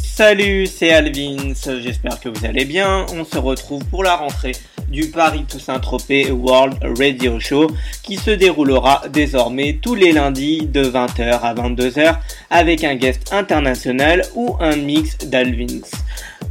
Salut, c'est Alvin, j'espère que vous allez bien. On se retrouve pour la rentrée du Paris to Saint-Tropez World Radio Show qui se déroulera désormais tous les lundis de 20h à 22h avec un guest international ou un mix d'Alvins.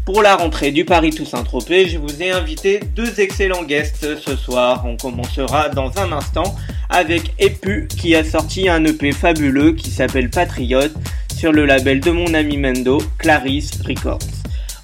Pour la rentrée du Paris Toussaint Tropez, je vous ai invité deux excellents guests ce soir. On commencera dans un instant avec Epu qui a sorti un EP fabuleux qui s'appelle Patriote sur le label de mon ami Mendo, Clarisse Records.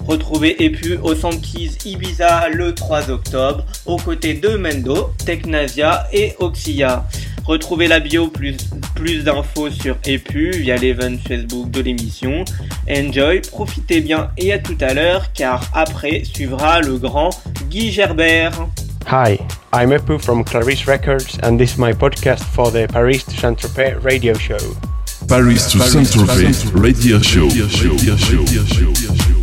Retrouvez Epu au Centre Ibiza le 3 octobre aux côtés de Mendo, Technasia et Oxia. Retrouvez la bio plus, plus d'infos sur EPU via l'event Facebook de l'émission. Enjoy, profitez bien et à tout à l'heure car après suivra le grand Guy Gerbert. Hi, I'm Epu from Clarice Records and this is my podcast for the Paris to Saint-Tropez radio show. Paris to Saint-Tropez radio show. Radio show.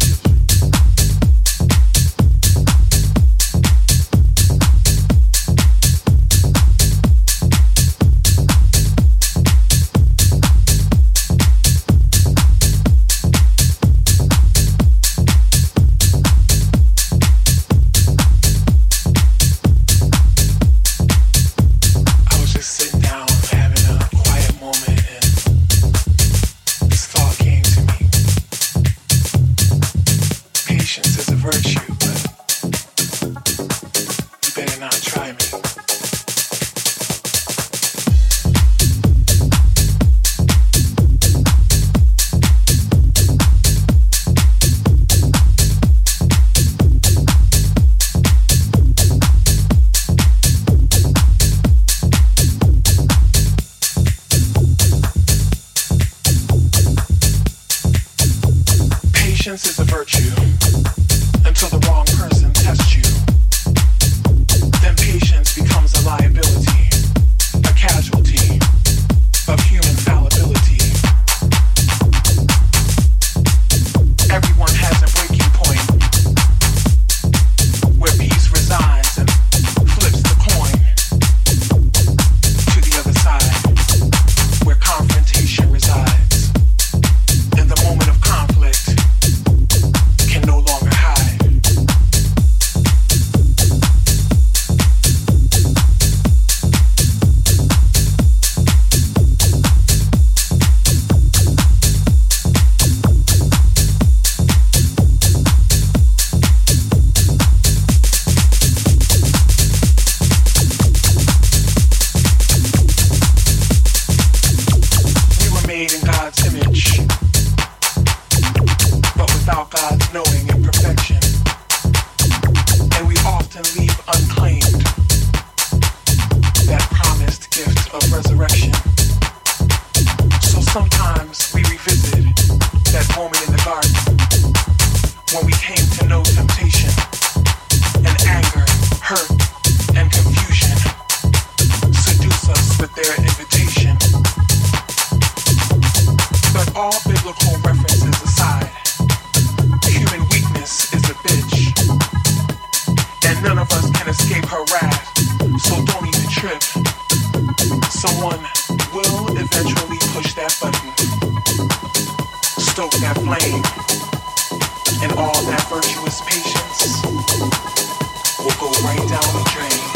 they've harassed, so don't even trip. Someone will eventually push that button, stoke that flame, and all that virtuous patience will go right down the drain.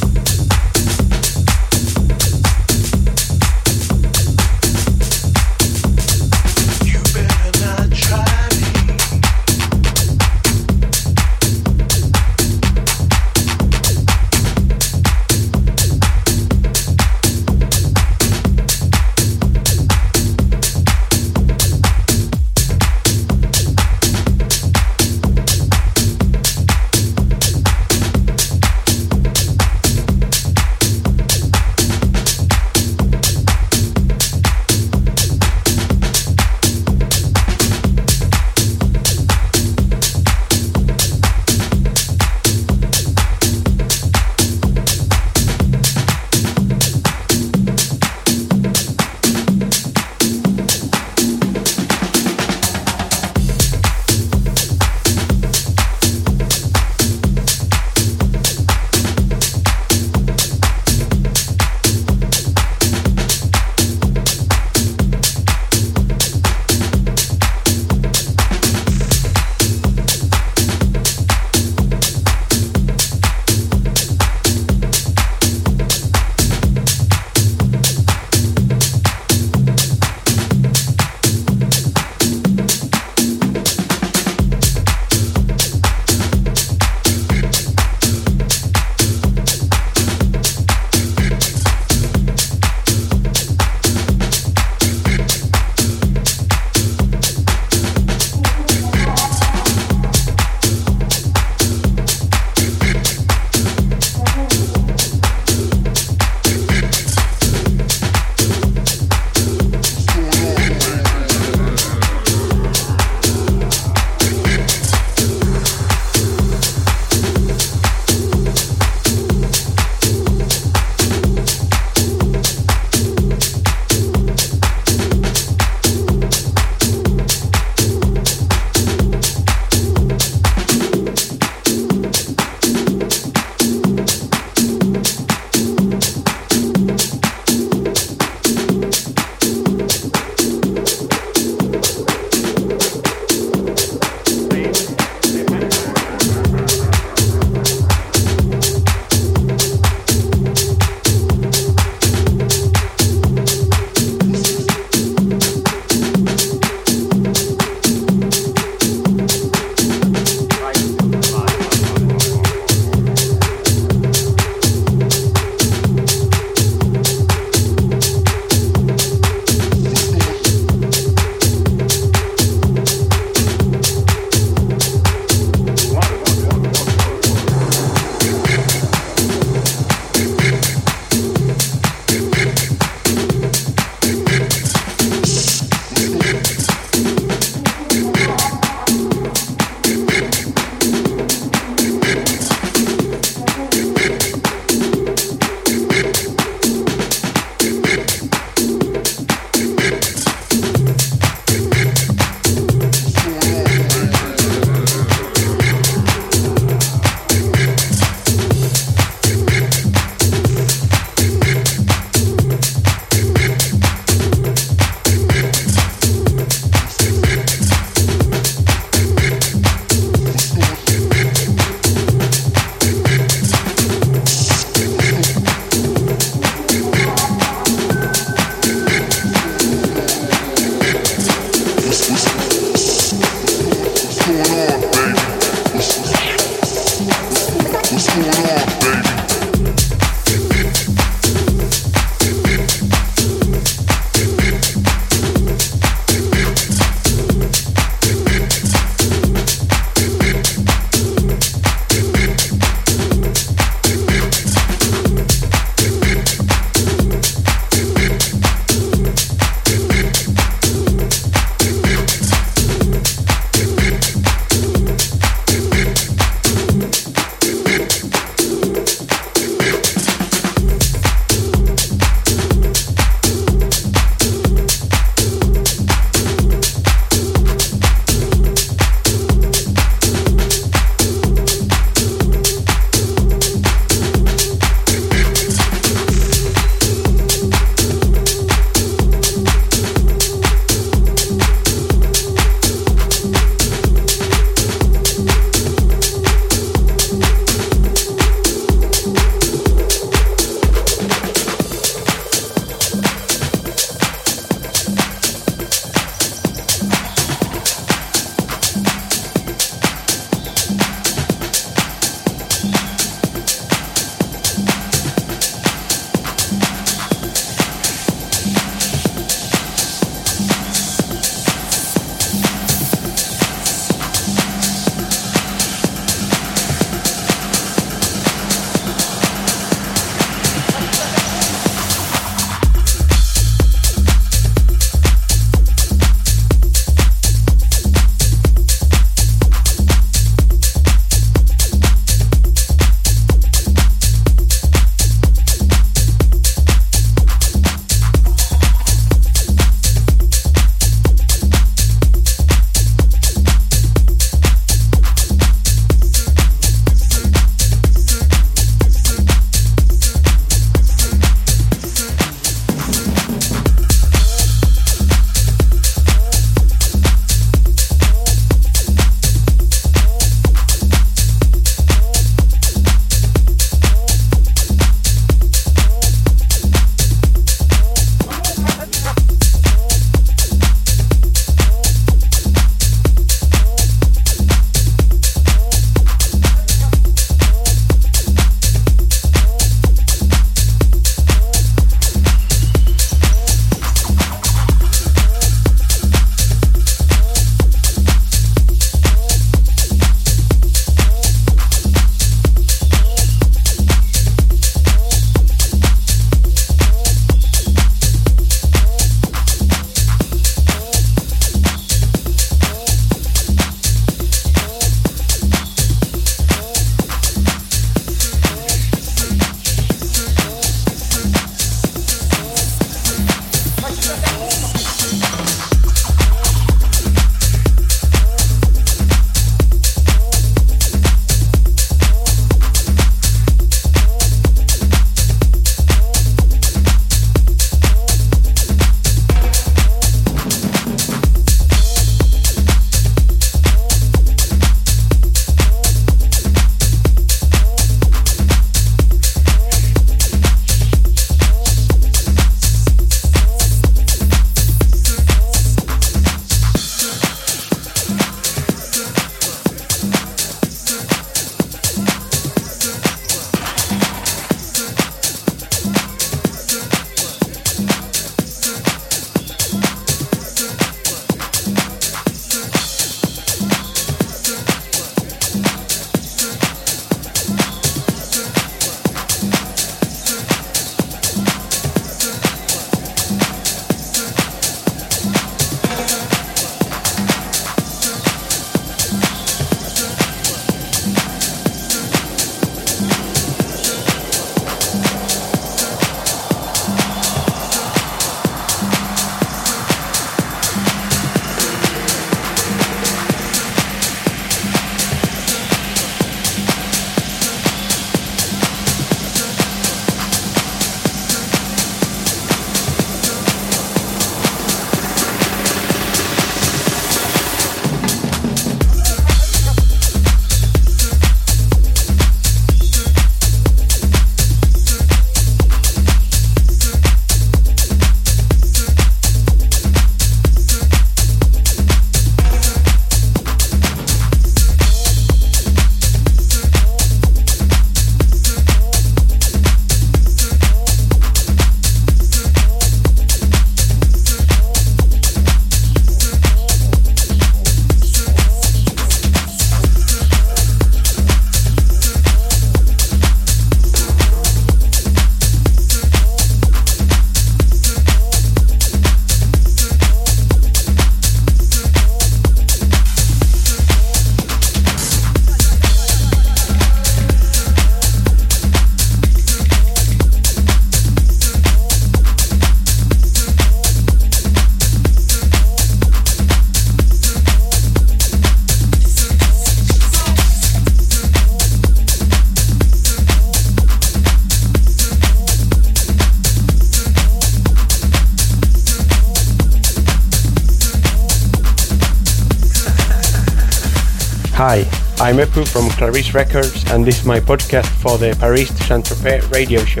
Hi, I'm Epu from Clarice Records, and this is my podcast for the Paris to Saint Tropez radio show.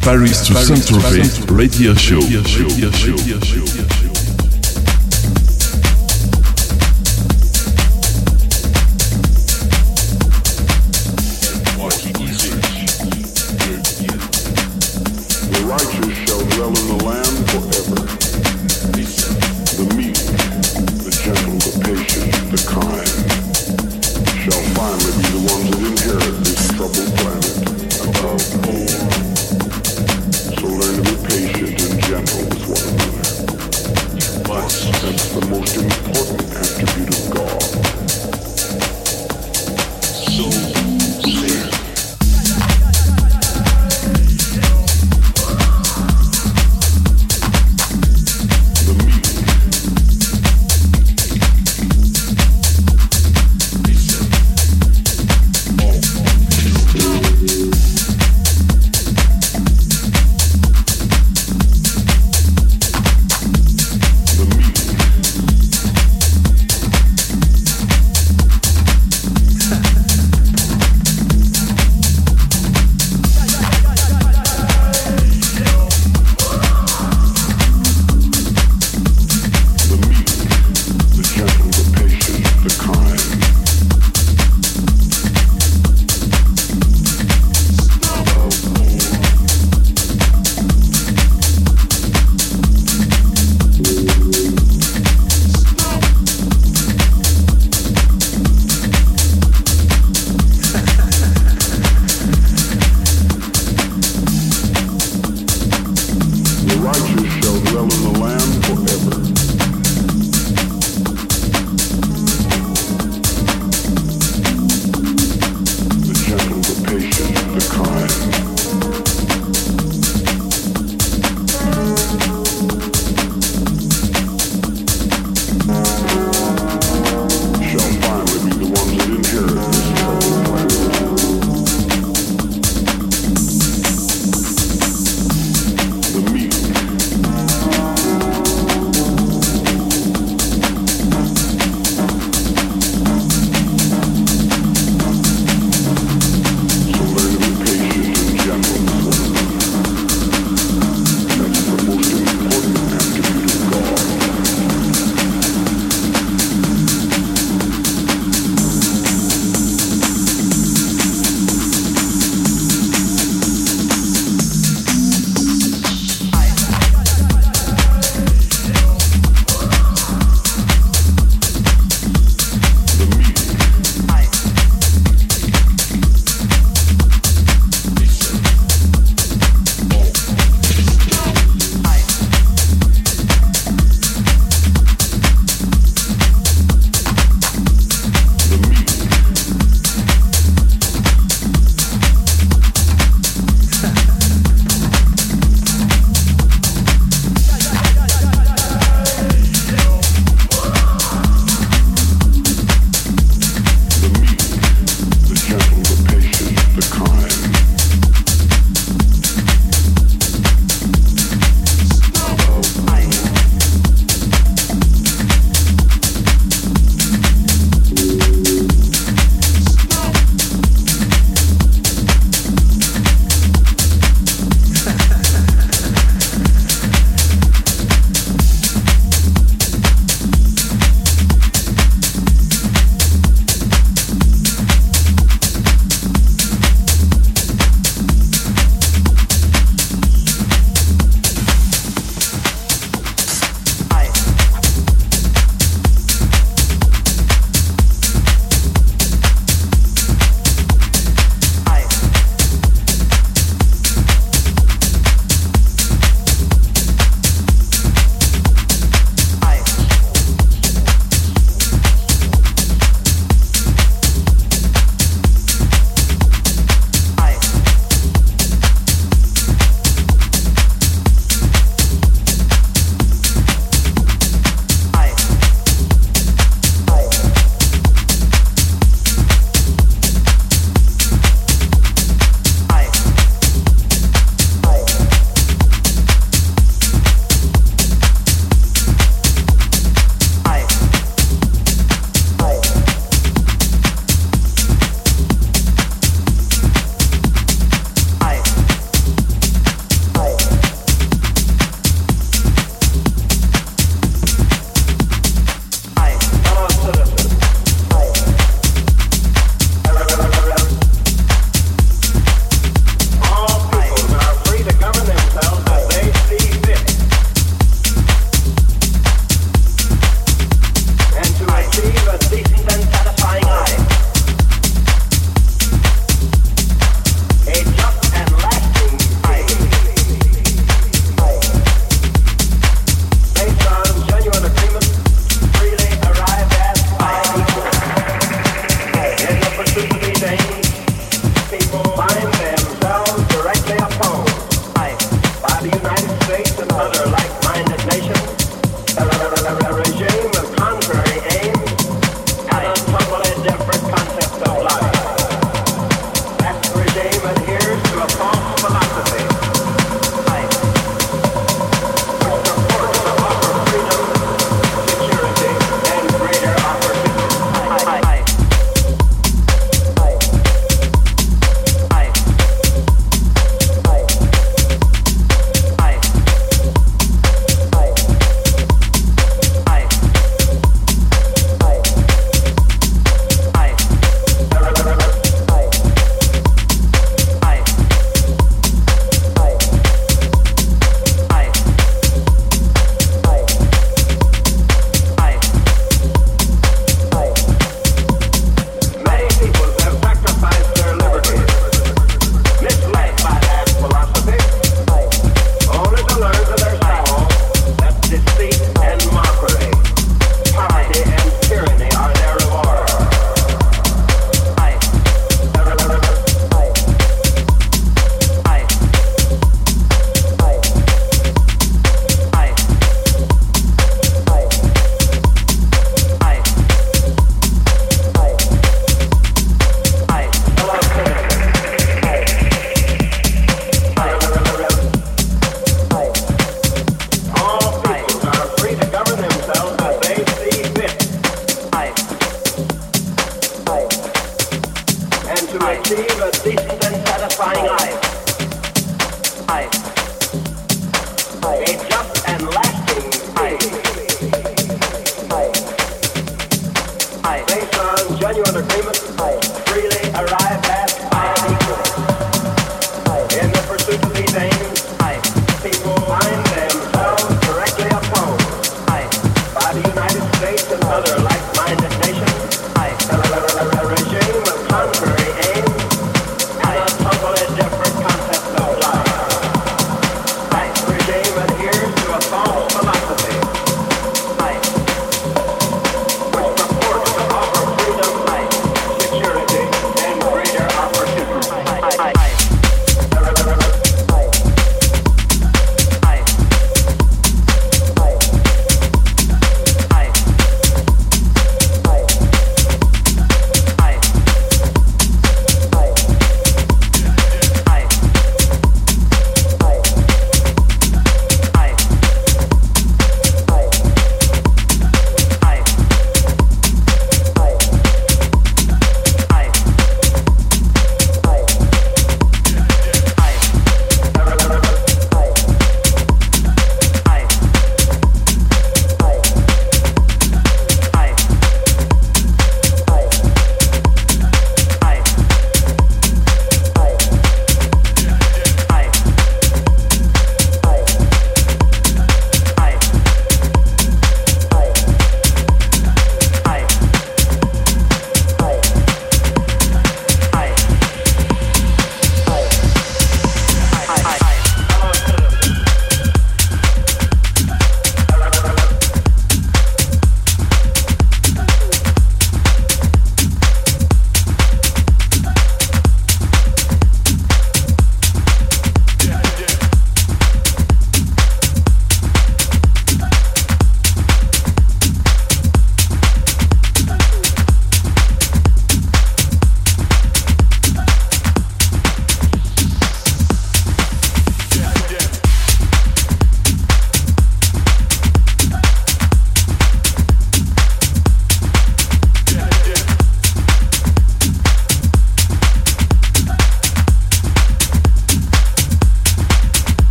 Paris to Saint Tropez radio show. Radio show. Radio show.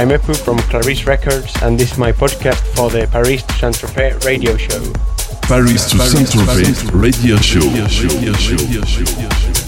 I'm Epu from Clarice Records, and this is my podcast for the Paris to Saint Tropez radio show. Paris to Saint Tropez radio show. Radio show. Radio show.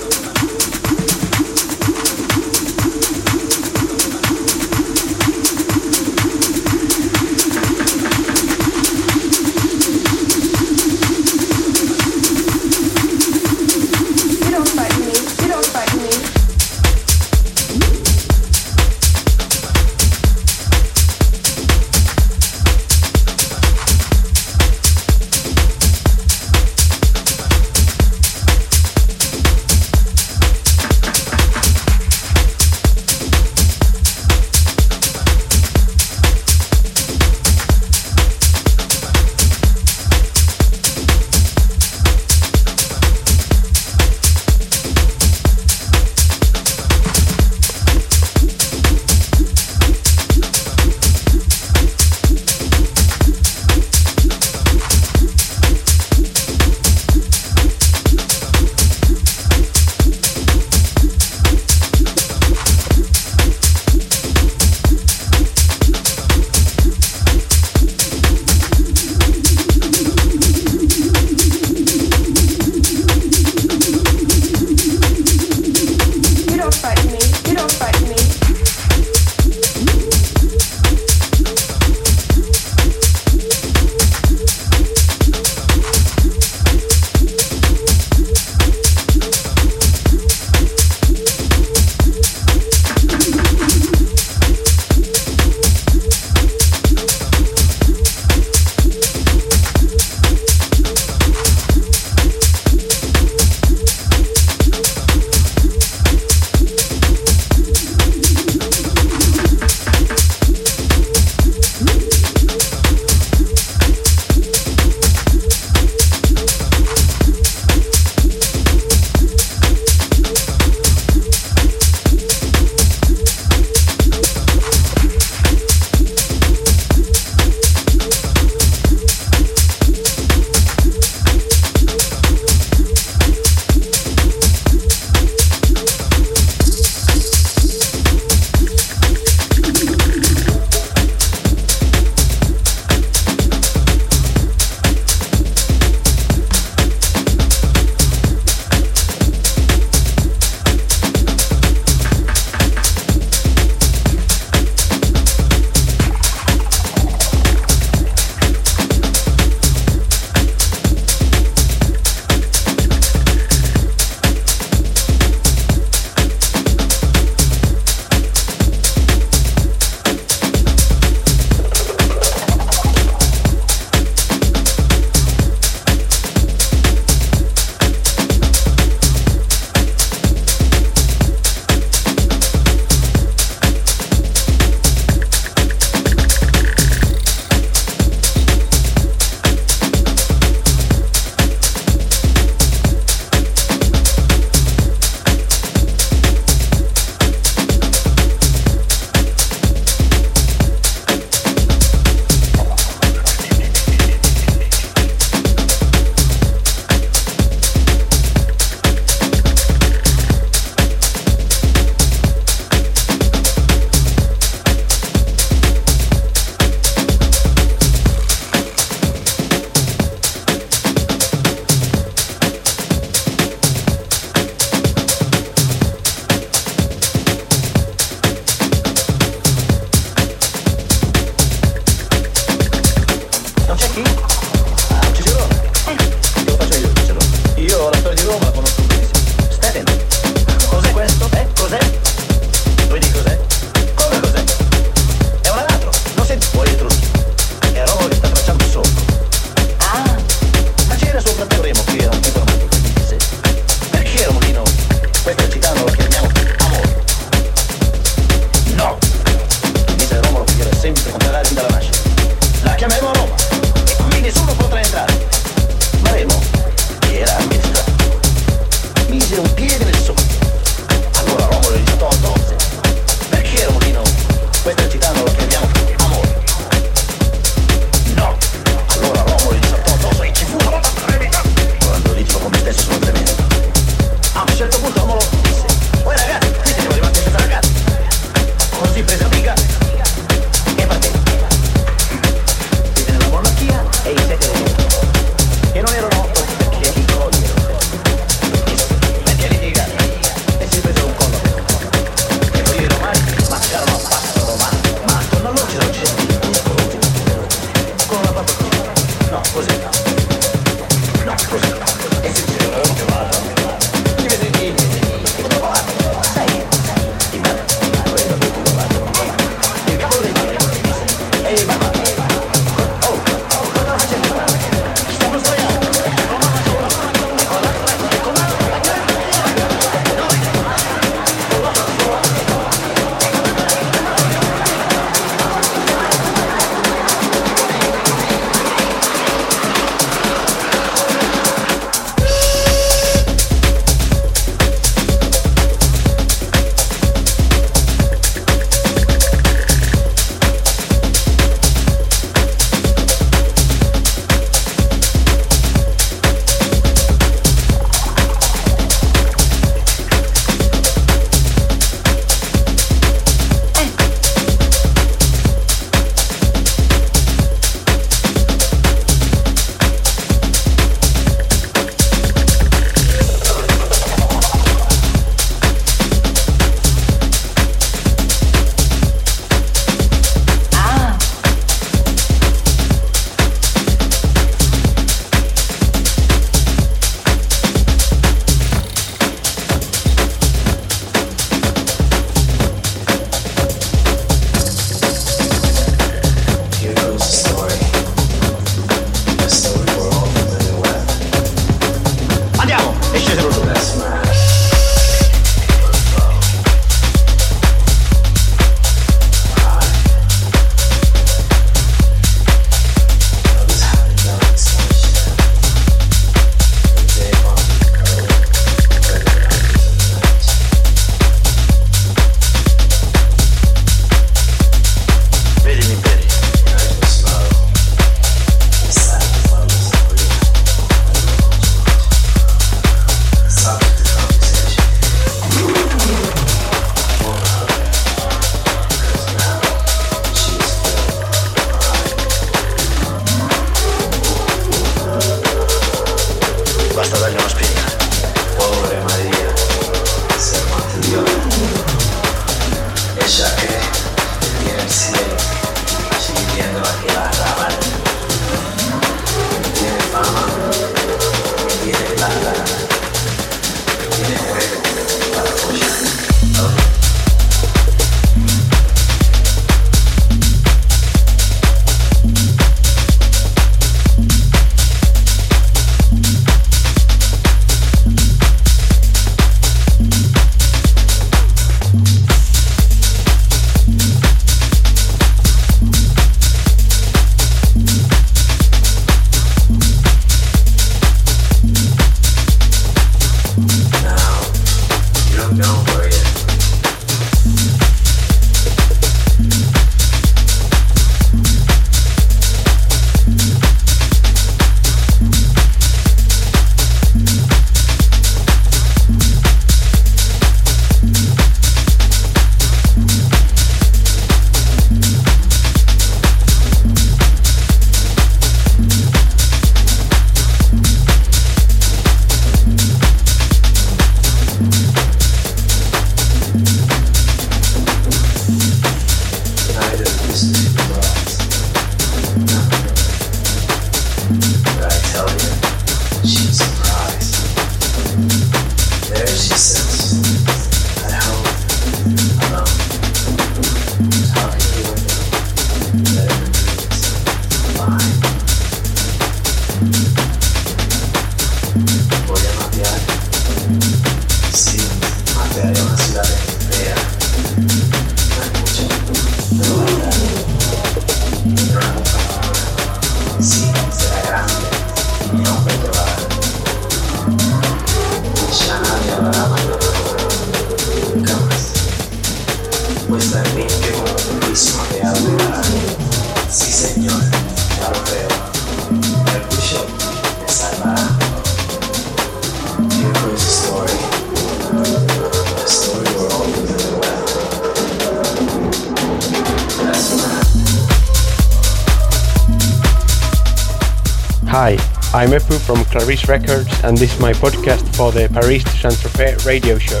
Hi, I'm Epu from Clarice Records and this is my podcast for the Paris to Saint-Tropez radio show.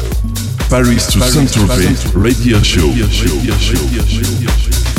Paris to Saint-Tropez radio show. Radio show. Paris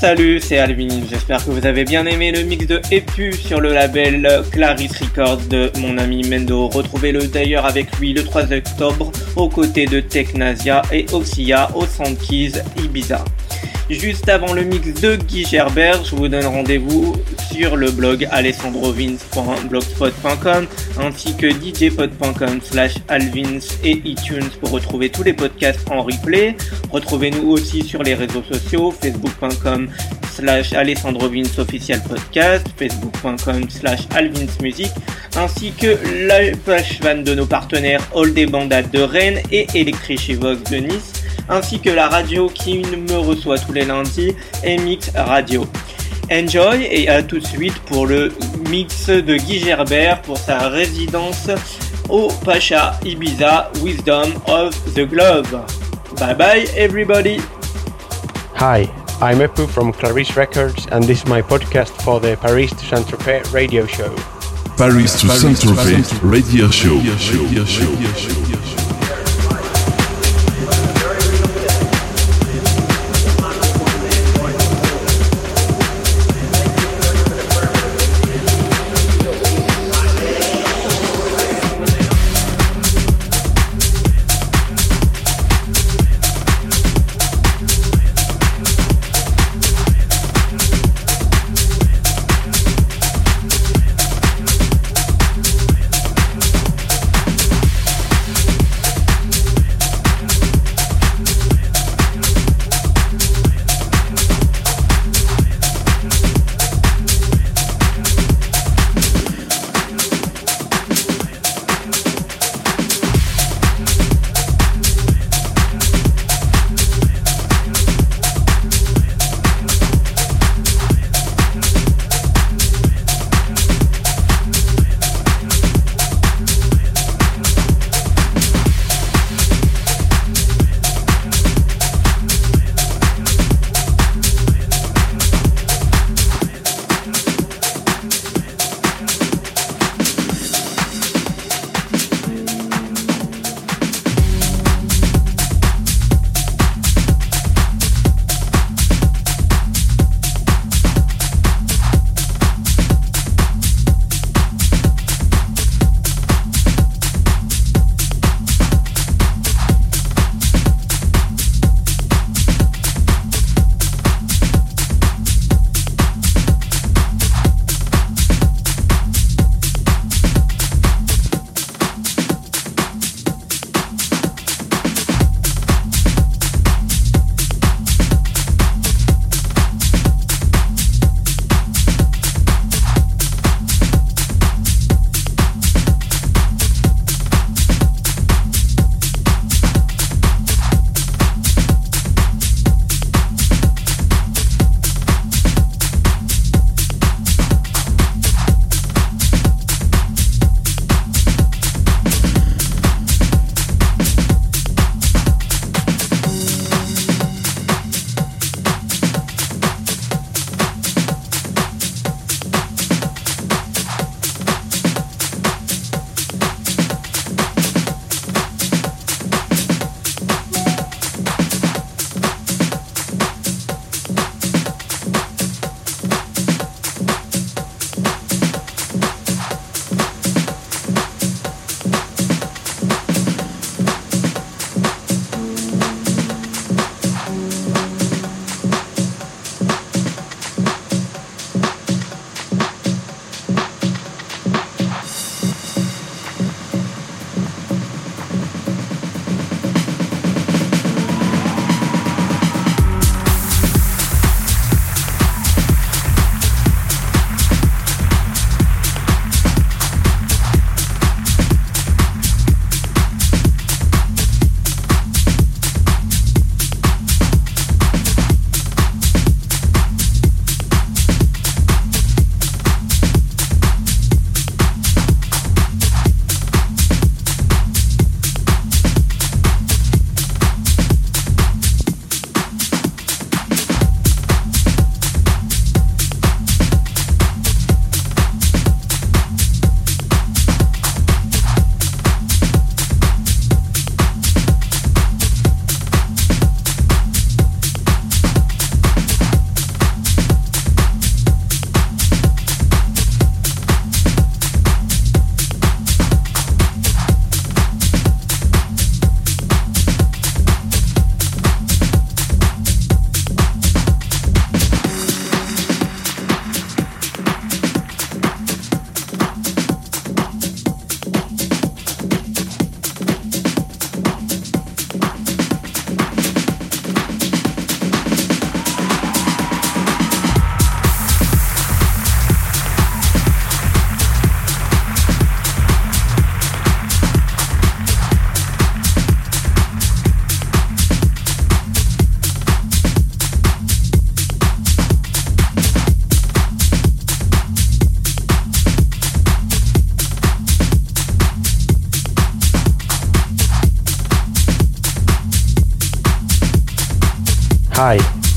Salut, c'est Alvin. J'espère que vous avez bien aimé le mix de Epu sur le label Clarice Records de mon ami Mendo. Retrouvez-le d'ailleurs avec lui le 3 octobre aux côtés de Technasia et Oxia au Keys Ibiza. Juste avant le mix de Guy Gerbert, je vous donne rendez-vous sur le blog alessandrovins.blogspot.com ainsi que djpod.com slash alvins et iTunes pour retrouver tous les podcasts en replay. Retrouvez-nous aussi sur les réseaux sociaux facebook.com slash alessandrovins official podcast, facebook.com slash alvinsmusic ainsi que la de nos partenaires All des Bandades de Rennes et Electrichivox de Nice ainsi que la radio qui me reçoit tous les lundis, MX Radio. Enjoy et à tout de suite pour le mix de Guy Gerbert pour sa résidence au Pacha Ibiza Wisdom of the Globe. Bye bye everybody. Hi, I'm Epu from Clarice Records and this is my podcast for the Paris to Saint-Tropez radio show. Paris to Saint-Tropez radio show.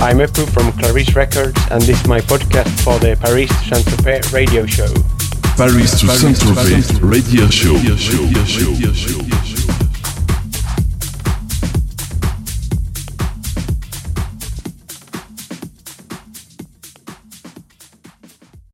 I'm Epu from Clarice Records, and this is my podcast for the Paris Saint Tropez radio show. Paris to Saint Tropez radio show.